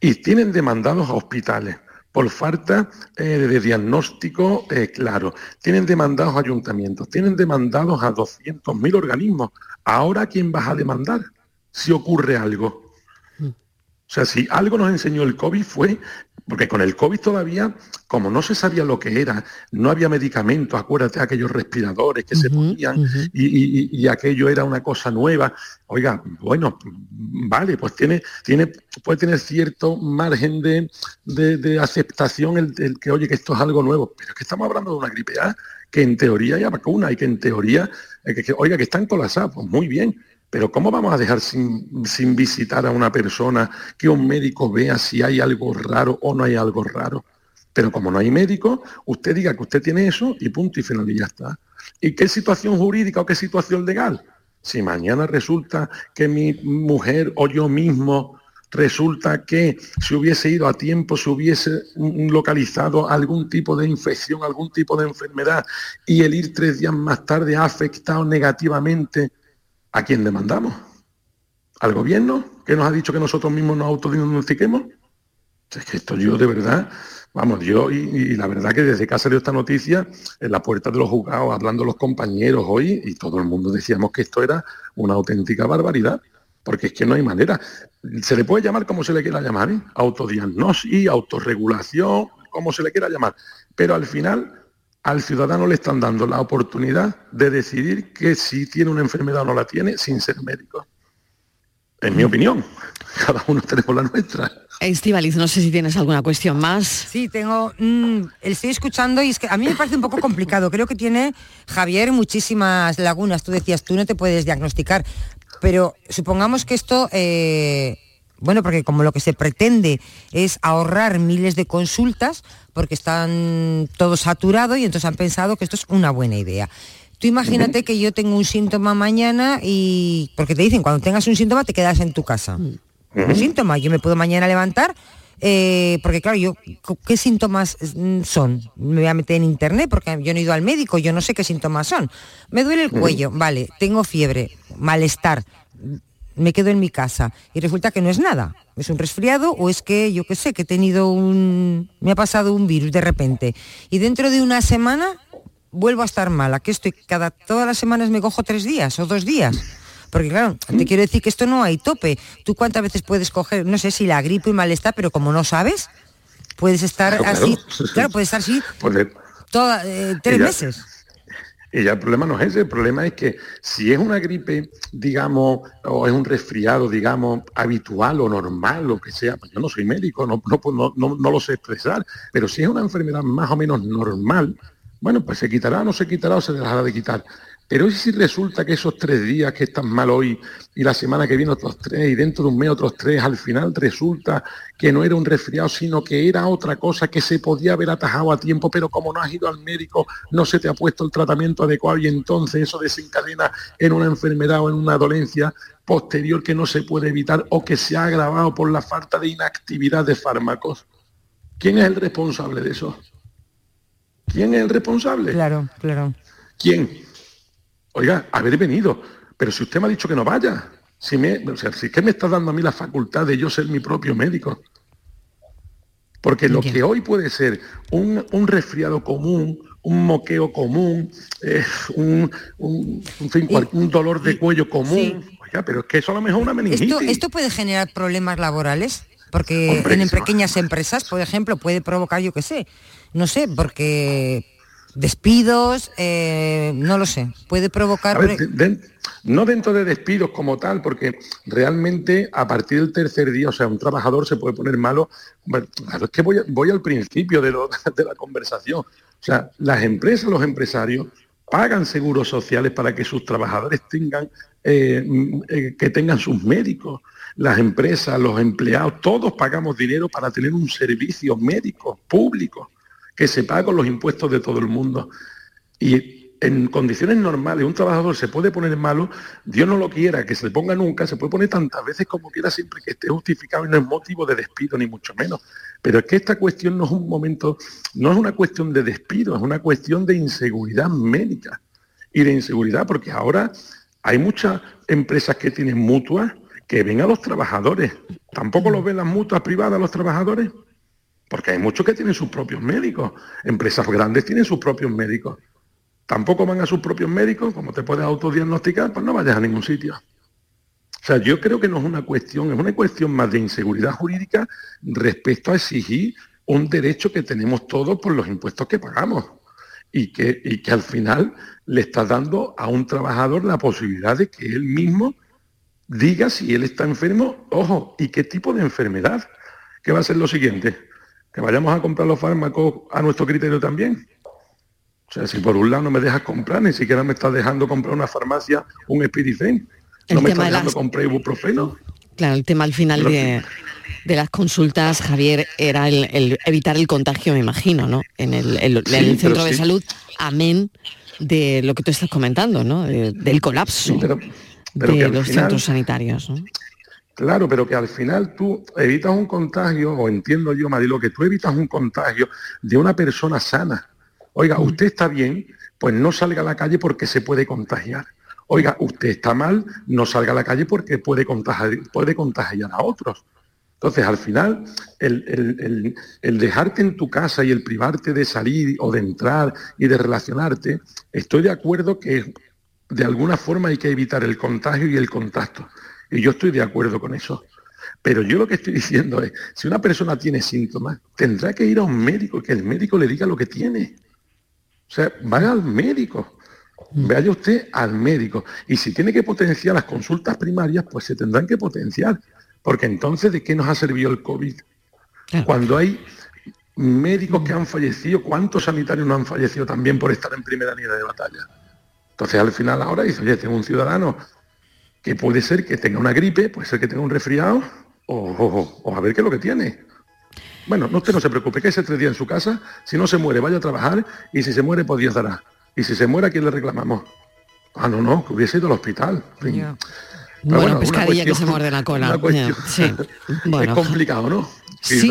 y tienen demandados a hospitales por falta eh, de diagnóstico eh, claro. Tienen demandados ayuntamientos, tienen demandados a 200.000 organismos. Ahora, ¿a quién vas a demandar si ocurre algo? O sea, si algo nos enseñó el COVID fue, porque con el COVID todavía, como no se sabía lo que era, no había medicamentos, acuérdate aquellos respiradores que se ponían y, y- y aquello era una cosa nueva. Oiga, bueno, vale, pues tiene, tiene, puede tener cierto margen de, de- de aceptación el, el que, oye, que esto es algo nuevo, pero es que estamos hablando de una gripe A que en teoría hay vacuna y que en teoría, eh, que, que, oiga, que están colapsados, pues muy bien, pero ¿cómo vamos a dejar sin, visitar a una persona que un médico vea si hay algo raro o no hay algo raro? Pero como no hay médico, usted diga que usted tiene eso y punto y final y ya está. ¿Y qué situación jurídica o qué situación legal? Si mañana resulta que mi mujer o yo mismo resulta que si hubiese ido a tiempo, se hubiese localizado algún tipo de infección, algún tipo de enfermedad y el ir tres días más tarde ha afectado negativamente, ¿a quién demandamos? ¿Al gobierno que nos ha dicho que nosotros mismos nos autodiagnostiquemos? Es que esto yo de verdad, vamos, yo y, y la verdad que desde que ha salido esta noticia, en la puerta de los juzgados, hablando los compañeros hoy, y todo el mundo decíamos que esto era una auténtica barbaridad, porque es que no hay manera. Se le puede llamar como se le quiera llamar, ¿eh? autodiagnosis, autorregulación, como se le quiera llamar, pero al final al ciudadano le están dando la oportunidad de decidir que si tiene una enfermedad o no la tiene sin ser médico. En mi opinión, cada uno tenemos la nuestra. Estivaliz, no sé si tienes alguna cuestión más. Sí, tengo. mm, estoy escuchando y es que a mí me parece un poco complicado. Creo que tiene Javier muchísimas lagunas. Tú decías, tú no te puedes diagnosticar. Pero supongamos que esto. eh, bueno, porque como lo que se pretende es ahorrar miles de consultas, porque están todo saturado y entonces han pensado que esto es una buena idea. Tú imagínate que yo tengo un síntoma mañana y. Porque te dicen, cuando tengas un síntoma te quedas en tu casa. Un síntoma, yo me puedo mañana levantar, eh, porque claro, yo, ¿qué síntomas mm, son? Me voy a meter en internet porque yo no he ido al médico, yo no sé qué síntomas son. Me duele el cuello, vale, tengo fiebre, malestar, me quedo en mi casa y resulta que no es nada. Es un resfriado o es que yo qué sé, que he tenido un... me ha pasado un virus de repente. Y dentro de una semana vuelvo a estar mala, que estoy cada todas las semanas me cojo tres días o dos días. Porque claro, te quiero decir que esto no hay tope. ¿Tú cuántas veces puedes coger, no sé si la gripe y malestar, pero como no sabes, puedes estar Claro, así, claro. claro, puedes estar así toda, eh, tres meses. Y ya el problema no es ese, el problema es que si es una gripe, digamos, o es un resfriado, digamos, habitual o normal, lo que sea, pues yo no soy médico, no, no, no, no- no lo sé expresar, pero si es una enfermedad más o menos normal, bueno, pues se quitará, no se quitará o se dejará de quitar. Pero ¿y si resulta que esos tres días que están mal hoy y la semana que viene otros tres y dentro de un mes otros tres, al final resulta que no era un resfriado, sino que era otra cosa que se podía haber atajado a tiempo, pero como no has ido al médico, no se te ha puesto el tratamiento adecuado y entonces eso desencadena en una enfermedad o en una dolencia posterior que no se puede evitar o que se ha agravado por la falta de inactividad de fármacos. ¿Quién es el responsable de eso? ¿Quién es el responsable? Claro, claro. ¿Quién? Oiga, haber venido. Pero si usted me ha dicho que no vaya, si me, o sea, si es que me está dando a mí la facultad de yo ser mi propio médico. Porque lo que hoy puede ser un, un resfriado común, un moqueo común, eh, un, un- en fin, cual- un dolor de cuello común, oiga, pero es que eso a lo mejor es una meningitis. ¿Esto, ¿Esto puede generar problemas laborales? Porque Hombre, en, pequeñas empresas, por ejemplo, puede provocar, yo qué sé, no sé, porque despidos, eh, no lo sé, puede provocar... Ver, de- de- no dentro de despidos como tal, porque realmente a partir del tercer día, o sea, un trabajador se puede poner malo. Claro, es que voy, al principio de, lo- de la conversación. O sea, las empresas, los empresarios, pagan seguros sociales para que sus trabajadores tengan, eh, eh, que tengan sus médicos. Las empresas, los empleados, todos pagamos dinero para tener un servicio médico público que se paga con los impuestos de todo el mundo. Y en condiciones normales un trabajador se puede poner malo, Dios no lo quiera, que se ponga nunca, se puede poner tantas veces como quiera siempre que esté justificado y no es motivo de despido ni mucho menos. Pero es que esta cuestión no es un momento, no es una cuestión de despido, es una cuestión de inseguridad médica y de inseguridad, porque ahora hay muchas empresas que tienen mutuas que ven a los trabajadores. ¿Tampoco los ven las mutuas privadas los trabajadores? Porque hay muchos que tienen sus propios médicos. Empresas grandes tienen sus propios médicos tampoco van a sus propios médicos, como te puedes autodiagnosticar, pues no vayas a ningún sitio. O sea, yo creo que no es una cuestión, es una cuestión más de inseguridad jurídica respecto a exigir un derecho que tenemos todos por los impuestos que pagamos y que, y que al final le está dando a un trabajador la posibilidad de que él mismo diga si él está enfermo, ojo, y qué tipo de enfermedad. ¿Qué va a ser lo siguiente? Que vayamos a comprar los fármacos a nuestro criterio también. O sea, si por un lado no me dejas comprar, ni siquiera me estás dejando comprar una farmacia un Espiricén. No me estás dejando comprar ibuprofeno. Claro, el tema al final de, las consultas, Javier, era el, evitar el contagio, me imagino, ¿no? En el, centro de salud, amén de lo que tú estás comentando, ¿no? del colapso de los centros sanitarios. ¿no? Claro, pero que al final tú evitas un contagio, o entiendo yo, Marilo, que tú evitas un contagio de una persona sana Oiga, usted está bien, pues no salga a la calle porque se puede contagiar. Oiga, usted está mal, no salga a la calle porque puede contagiar, puede contagiar a otros. Entonces, al final, el, dejarte en tu casa y el privarte de salir o de entrar y de relacionarte, estoy de acuerdo que de alguna forma hay que evitar el contagio y el contacto. Y yo estoy de acuerdo con eso. Pero yo lo que estoy diciendo es, si una persona tiene síntomas, tendrá que ir a un médico que el médico le diga lo que tiene. O sea, vaya al médico. Mm. Vaya usted al médico. Y si tiene que potenciar las consultas primarias, pues se tendrán que potenciar. Porque entonces, ¿de qué nos ha servido el COVID? Cuando hay médicos que han fallecido, ¿cuántos sanitarios no han fallecido también por estar en primera línea de batalla? Entonces al final ahora dice, oye, tengo un ciudadano que puede ser que tenga una gripe, puede ser que tenga un resfriado, o, o a ver qué es lo que tiene. Bueno, no, usted no se preocupe, que ese tres días en su casa, si no se muere, vaya a trabajar y si se muere, pues Dios dará. Y si se muere, ¿a quién le reclamamos? Ah, no, no, que hubiese ido al hospital. Bueno, bueno, pescadilla que se muerde la cola. Sí. es complicado, ¿no? sí,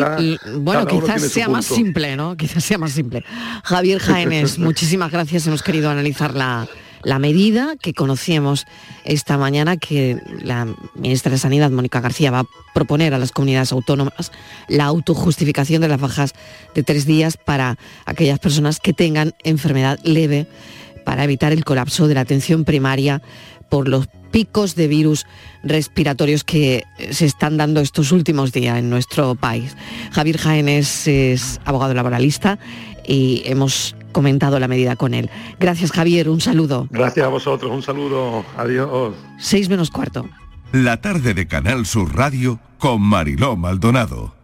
bueno, quizás sea más simple, ¿no? Quizás sea más simple. Javier Jaénes, muchísimas gracias. Hemos querido analizar la, la medida que conocíamos esta mañana que la ministra de Sanidad, Mónica García, va a proponer a las comunidades autónomas la autojustificación de las bajas de tres días para aquellas personas que tengan enfermedad leve para evitar el colapso de la atención primaria por los picos de virus respiratorios que se están dando estos últimos días en nuestro país. Javier Jaénes es abogado laboralista y hemos comentado la medida con él. Gracias Javier, un saludo. Gracias a vosotros, un saludo, adiós. Seis menos cuarto. La tarde de Canal Sur Radio con Mariló Maldonado.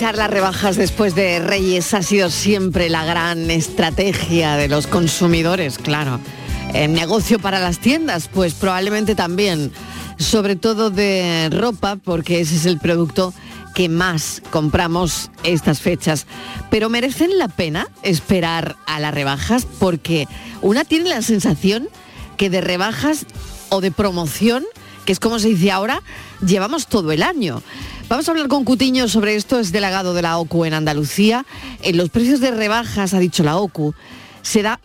Las rebajas después de Reyes ha sido siempre la gran estrategia de los consumidores, claro. El negocio para las tiendas, pues probablemente también, sobre todo de ropa, porque ese es el producto que más compramos estas fechas. Pero merecen la pena esperar a las rebajas porque una tiene la sensación que de rebajas o de promoción que es como se dice ahora, llevamos todo el año. Vamos a hablar con Cutiño sobre esto, es delegado de la OCU en Andalucía. En los precios de rebajas, ha dicho la OCU, se da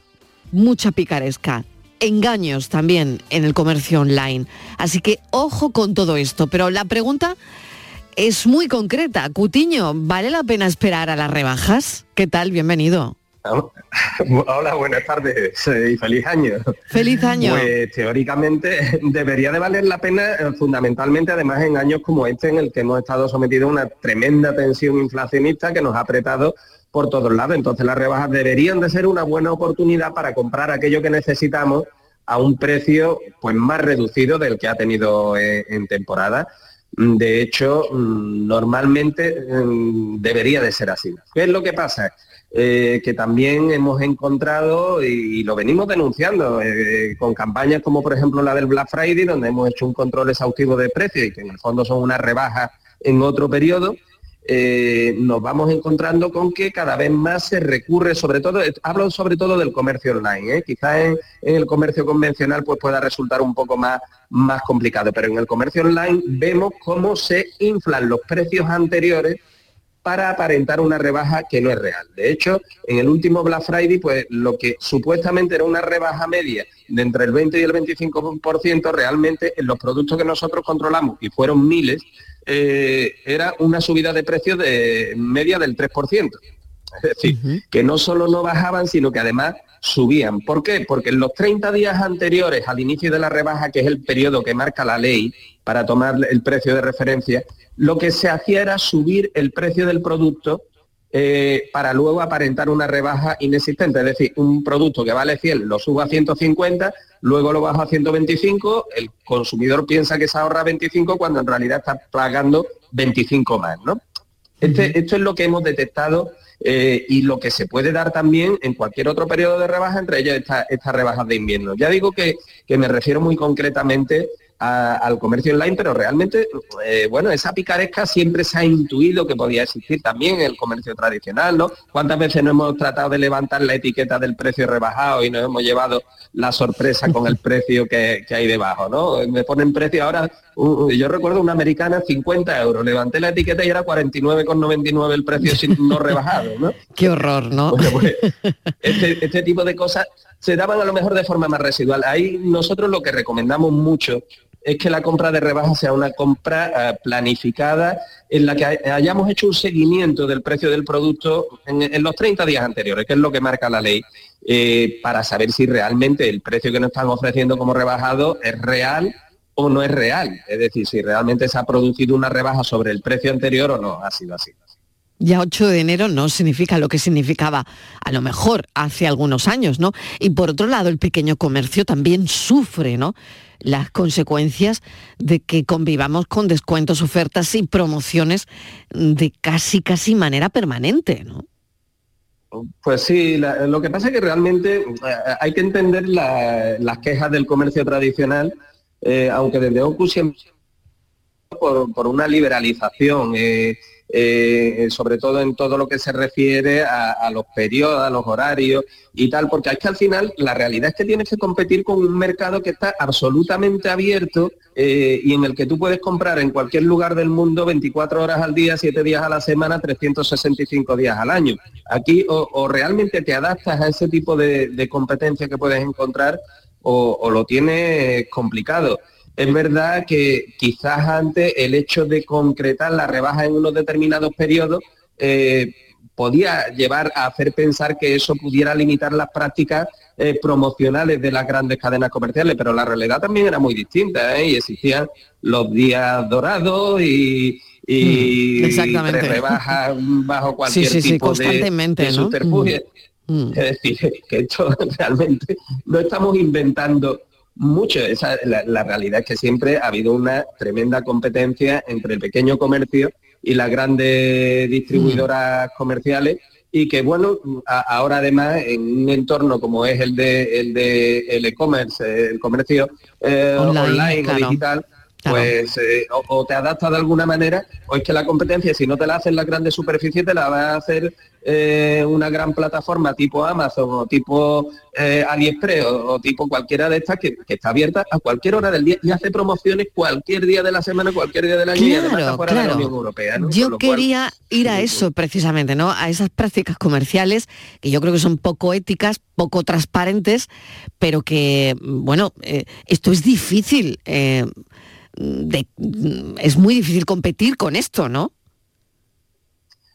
mucha picaresca, engaños también en el comercio online. Así que ojo con todo esto. Pero la pregunta es muy concreta. Cutiño, ¿vale la pena esperar a las rebajas? ¿Qué tal? Bienvenido. Hola, buenas tardes y feliz año. Feliz año. Pues teóricamente debería de valer la pena, eh, fundamentalmente además en años como este en el que hemos estado sometidos a una tremenda tensión inflacionista que nos ha apretado por todos lados. Entonces las rebajas deberían de ser una buena oportunidad para comprar aquello que necesitamos a un precio pues más reducido del que ha tenido eh, en temporada. De hecho, mm, normalmente mm, debería de ser así. ¿Qué es lo que pasa? Eh, que también hemos encontrado y, lo venimos denunciando eh, con campañas como por ejemplo la del Black Friday, donde hemos hecho un control exhaustivo de precios y que en el fondo son unas rebajas en otro periodo. Eh, nos vamos encontrando con que cada vez más se recurre, sobre todo, hablo sobre todo del comercio online, quizás en, en, el comercio convencional pues pueda resultar un poco más, más complicado, pero en el comercio online vemos cómo se inflan los precios anteriores para aparentar una rebaja que no es real. De hecho, en el último Black Friday, pues lo que supuestamente era una rebaja media de entre el 20 y el 25%, realmente en los productos que nosotros controlamos, y fueron miles, eh, era una subida de precios de media del 3%. Es decir, que no solo no bajaban, sino que además subían. ¿Por qué? Porque en los 30 días anteriores al inicio de la rebaja, que es el periodo que marca la ley para tomar el precio de referencia, lo que se hacía era subir el precio del producto eh, para luego aparentar una rebaja inexistente. Es decir, un producto que vale 100 lo subo a 150, luego lo bajo a 125, el consumidor piensa que se ahorra 25 cuando en realidad está pagando 25 más. ¿no? Este, esto es lo que hemos detectado eh, y lo que se puede dar también en cualquier otro periodo de rebaja, entre ellas estas rebajas de invierno. Ya digo que, que me refiero muy concretamente al comercio online, pero realmente, eh, bueno, esa picaresca siempre se ha intuido que podía existir también en el comercio tradicional, ¿no? ¿Cuántas veces no hemos tratado de levantar la etiqueta del precio rebajado y nos hemos llevado la sorpresa con el precio que, hay debajo, ¿no? Me ponen precio ahora, yo recuerdo una americana 50 euros, levanté la etiqueta y era 49,99 el precio sin, no rebajado, ¿no? Qué horror, ¿no? Pues, este, este tipo de cosas se daban a lo mejor de forma más residual. Ahí nosotros lo que recomendamos mucho es que la compra de rebaja sea una compra eh, planificada en la que hayamos hecho un seguimiento del precio del producto en, los 30 días anteriores, que es lo que marca la ley, eh, para saber si realmente el precio que nos están ofreciendo como rebajado es real o no es real. Es decir, si realmente se ha producido una rebaja sobre el precio anterior o no ha sido así. Ya 8 de enero no significa lo que significaba a lo mejor hace algunos años, ¿no? Y por otro lado, el pequeño comercio también sufre, ¿no? las consecuencias de que convivamos con descuentos, ofertas y promociones de casi, casi manera permanente, ¿no? Pues sí, lo que pasa es que realmente eh, hay que entender las quejas del comercio tradicional, eh, aunque desde OCU siempre por, por una liberalización. Eh, eh, sobre todo en todo lo que se refiere a, los periodos, a los horarios y tal, porque es que al final la realidad es que tienes que competir con un mercado que está absolutamente abierto eh, y en el que tú puedes comprar en cualquier lugar del mundo 24 horas al día, 7 días a la semana, 365 días al año. Aquí o, realmente te adaptas a ese tipo de, competencia que puedes encontrar o, o lo tienes complicado. Es verdad que quizás antes el hecho de concretar la rebaja en unos determinados periodos eh, podía llevar a hacer pensar que eso pudiera limitar las prácticas eh, promocionales de las grandes cadenas comerciales, pero la realidad también era muy distinta ¿eh? y existían los días dorados y, y mm, rebajas bajo cualquier tipo de, de subterfugio. Mm, mm. Es decir, que esto realmente no estamos inventando mucho. Esa, la, realidad es que siempre ha habido una tremenda competencia entre el pequeño comercio y las grandes distribuidoras mm. comerciales y que bueno, ahora además en un entorno como es el de el de el e-commerce, el comercio eh, online, o digital, pues eh, o, o te adaptas de alguna manera, o es que la competencia, si no te la hacen las grandes superficies, te la va a hacer eh, una gran plataforma tipo Amazon o tipo eh, AliExpress o, o tipo cualquiera de estas que, que está abierta a cualquier hora del día y hace promociones cualquier día de la semana, cualquier día del año y además está Claro, fuera de la claro. Unión Europea. ¿no? Yo cual, quería ir a eso precisamente, ¿no? A esas prácticas comerciales que yo creo que son poco éticas, poco transparentes, pero que, bueno, eh, esto es difícil. Es muy difícil competir con esto, ¿no?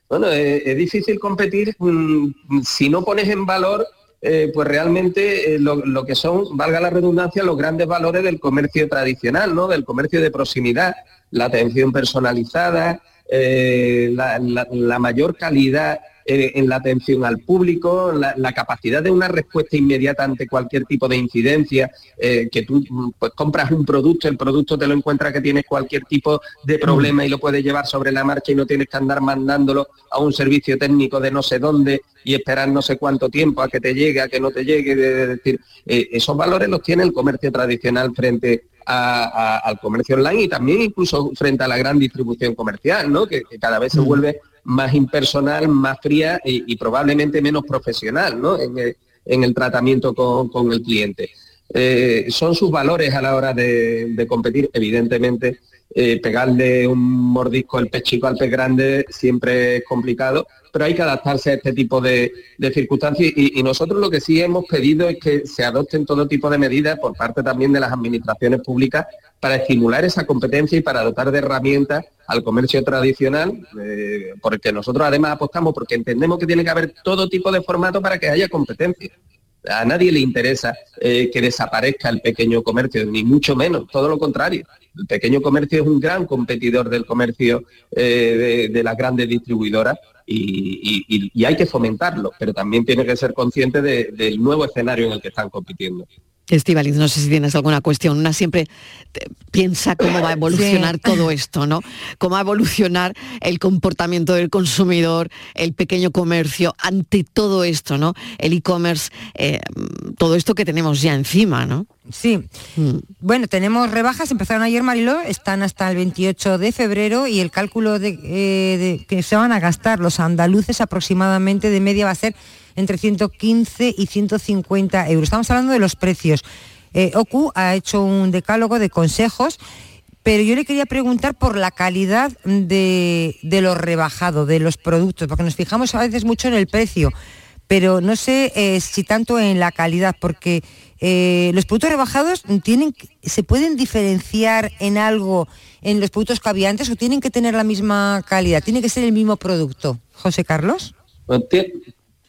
Bueno, eh, es difícil competir mm, si no pones en valor, eh, pues realmente eh, lo, que son, valga la redundancia, los grandes valores del comercio tradicional, ¿no? Del comercio de proximidad, la atención personalizada, la mayor calidad eh, en la atención al público, la, la capacidad de una respuesta inmediata ante cualquier tipo de incidencia, eh, que tú mm, pues, compras un producto, el producto te lo encuentra que tienes cualquier tipo de problema y lo puedes llevar sobre la marcha y no tienes que andar mandándolo a un servicio técnico de no sé dónde y esperar no sé cuánto tiempo a que te llegue, a que no te llegue. Es decir, eh, esos valores los tiene el comercio tradicional frente a- a- al comercio online y también incluso frente a la gran distribución comercial, ¿no? que, que cada vez se vuelve más impersonal, más fría y, probablemente menos profesional ¿no? en, el, en el tratamiento con, el cliente. Eh, son sus valores a la hora de competir, evidentemente. Eh, pegarle un mordisco al pez chico al pez grande siempre es complicado, pero hay que adaptarse a este tipo de, circunstancias y, y nosotros lo que sí hemos pedido es que se adopten todo tipo de medidas por parte también de las administraciones públicas para estimular esa competencia y para dotar de herramientas al comercio tradicional, eh, porque nosotros además apostamos porque entendemos que tiene que haber todo tipo de formato para que haya competencia. A nadie le interesa eh, que desaparezca el pequeño comercio, ni mucho menos, todo lo contrario. El pequeño comercio es un gran competidor del comercio eh, de, las grandes distribuidoras y, hay que fomentarlo, pero también tiene que ser consciente de- del nuevo escenario en el que están compitiendo. Estivaliz, no sé si tienes alguna cuestión. Una siempre te- piensa cómo va a evolucionar Sí. todo esto, ¿no? Cómo va a evolucionar el comportamiento del consumidor, el pequeño comercio ante todo esto, ¿no? El e-commerce, eh, todo esto que tenemos ya encima, ¿no? Sí. Bueno, tenemos rebajas, empezaron ayer Mariló, están hasta el 28 de febrero y el cálculo de, eh, de que se van a gastar los andaluces aproximadamente de media va a ser entre 115 y 150 euros. Estamos hablando de los precios. Eh, OCU ha hecho un decálogo de consejos, pero yo le quería preguntar por la calidad de, de lo rebajado, de los productos, porque nos fijamos a veces mucho en el precio, pero no sé eh, si tanto en la calidad, porque eh, los productos rebajados tienen, se pueden diferenciar en algo en los productos que había antes o tienen que tener la misma calidad, tiene que ser el mismo producto. José Carlos.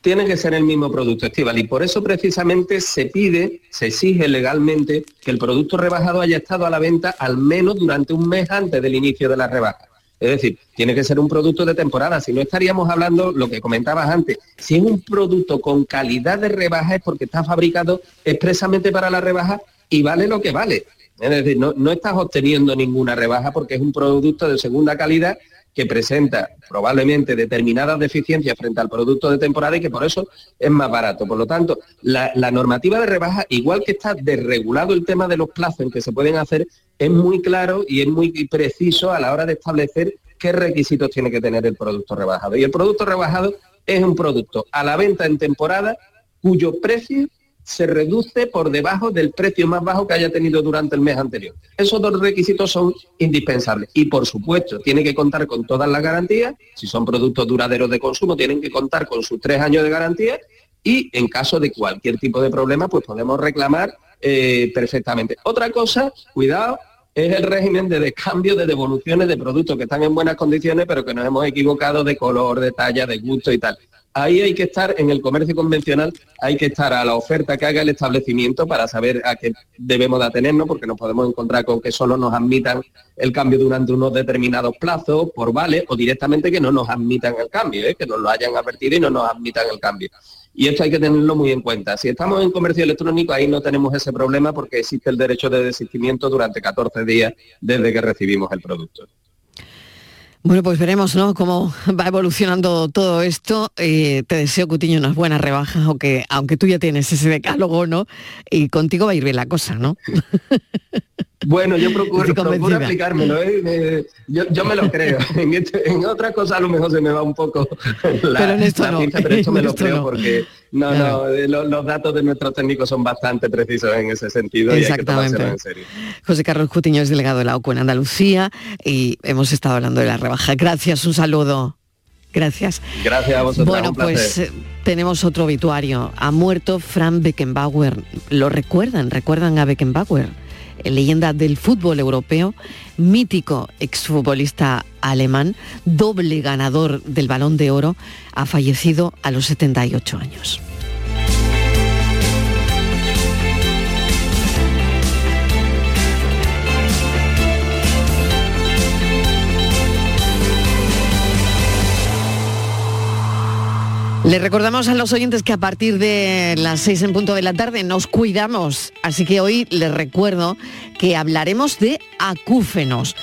Tiene que ser el mismo producto, Estival, y por eso precisamente se pide, se exige legalmente que el producto rebajado haya estado a la venta al menos durante un mes antes del inicio de la rebaja. Es decir, tiene que ser un producto de temporada, si no estaríamos hablando lo que comentabas antes. Si es un producto con calidad de rebaja es porque está fabricado expresamente para la rebaja y vale lo que vale. Es decir, no, no estás obteniendo ninguna rebaja porque es un producto de segunda calidad que presenta probablemente determinadas deficiencias frente al producto de temporada y que por eso es más barato. Por lo tanto, la, normativa de rebaja, igual que está desregulado el tema de los plazos en que se pueden hacer, es muy claro y es muy preciso a la hora de establecer qué requisitos tiene que tener el producto rebajado. Y el producto rebajado es un producto a la venta en temporada cuyo precio se reduce por debajo del precio más bajo que haya tenido durante el mes anterior. Esos dos requisitos son indispensables. Y por supuesto, tiene que contar con todas las garantías. Si son productos duraderos de consumo, tienen que contar con sus tres años de garantía. Y en caso de cualquier tipo de problema, pues podemos reclamar eh, perfectamente. Otra cosa, cuidado, es el régimen de descambio de devoluciones de productos que están en buenas condiciones, pero que nos hemos equivocado de color, de talla, de gusto y tal. Ahí hay que estar, en el comercio convencional, hay que estar a la oferta que haga el establecimiento para saber a qué debemos de atenernos, porque nos podemos encontrar con que solo nos admitan el cambio durante unos determinados plazos, por vale, o directamente que no nos admitan el cambio, ¿eh? que nos lo hayan advertido y no nos admitan el cambio. Y esto hay que tenerlo muy en cuenta. Si estamos en comercio electrónico, ahí no tenemos ese problema porque existe el derecho de desistimiento durante 14 días desde que recibimos el producto. Bueno, pues veremos ¿no? cómo va evolucionando todo esto. Eh, te deseo, Cutiño, unas buenas rebajas, aunque, aunque tú ya tienes ese decálogo, ¿no? Y contigo va a ir bien la cosa, ¿no? Bueno, yo procuro, procuro aplicármelo, ¿eh? Eh, yo, yo me lo creo. En, este- en otra cosa a lo mejor se me va un poco la, Pero en esto la no, pero esto me lo esto creo no. porque no, Claro. no, eh, lo- los datos de nuestros técnicos son bastante precisos en ese sentido y hay que tomárselo en Exactamente. serio. José Carlos Cutiño es delegado de la OCU en Andalucía y hemos estado hablando de la rebaja. Gracias, un saludo. Gracias. Gracias a vosotros. Bueno, pues eh, tenemos otro obituario. Ha muerto Frank Beckenbauer. ¿Lo recuerdan? ¿Recuerdan a Beckenbauer? Leyenda del fútbol europeo, mítico exfutbolista alemán, doble ganador del balón de oro, ha fallecido a los 78 años. Les recordamos a los oyentes que a partir de las seis en punto de la tarde nos cuidamos, así que hoy les recuerdo que hablaremos de acúfenos.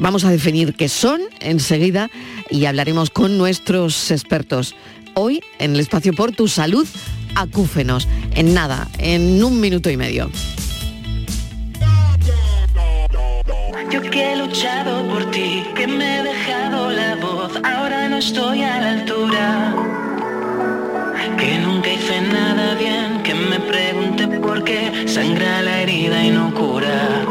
Vamos a definir qué son enseguida y hablaremos con nuestros expertos. Hoy en el espacio por tu salud, acúfenos. En nada, en un minuto y medio. Yo que he luchado por ti, que me he dejado la voz, ahora no estoy a la altura. Que nunca hice nada bien, que me pregunté por qué sangra la herida y no cura.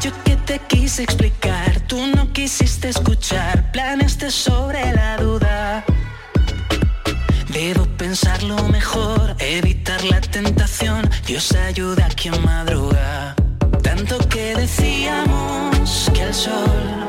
Yo que te quise explicar, tú no quisiste escuchar, planeaste sobre la duda. Debo pensarlo mejor, evitar la tentación, Dios ayuda a quien madruga. Tanto que decíamos que el sol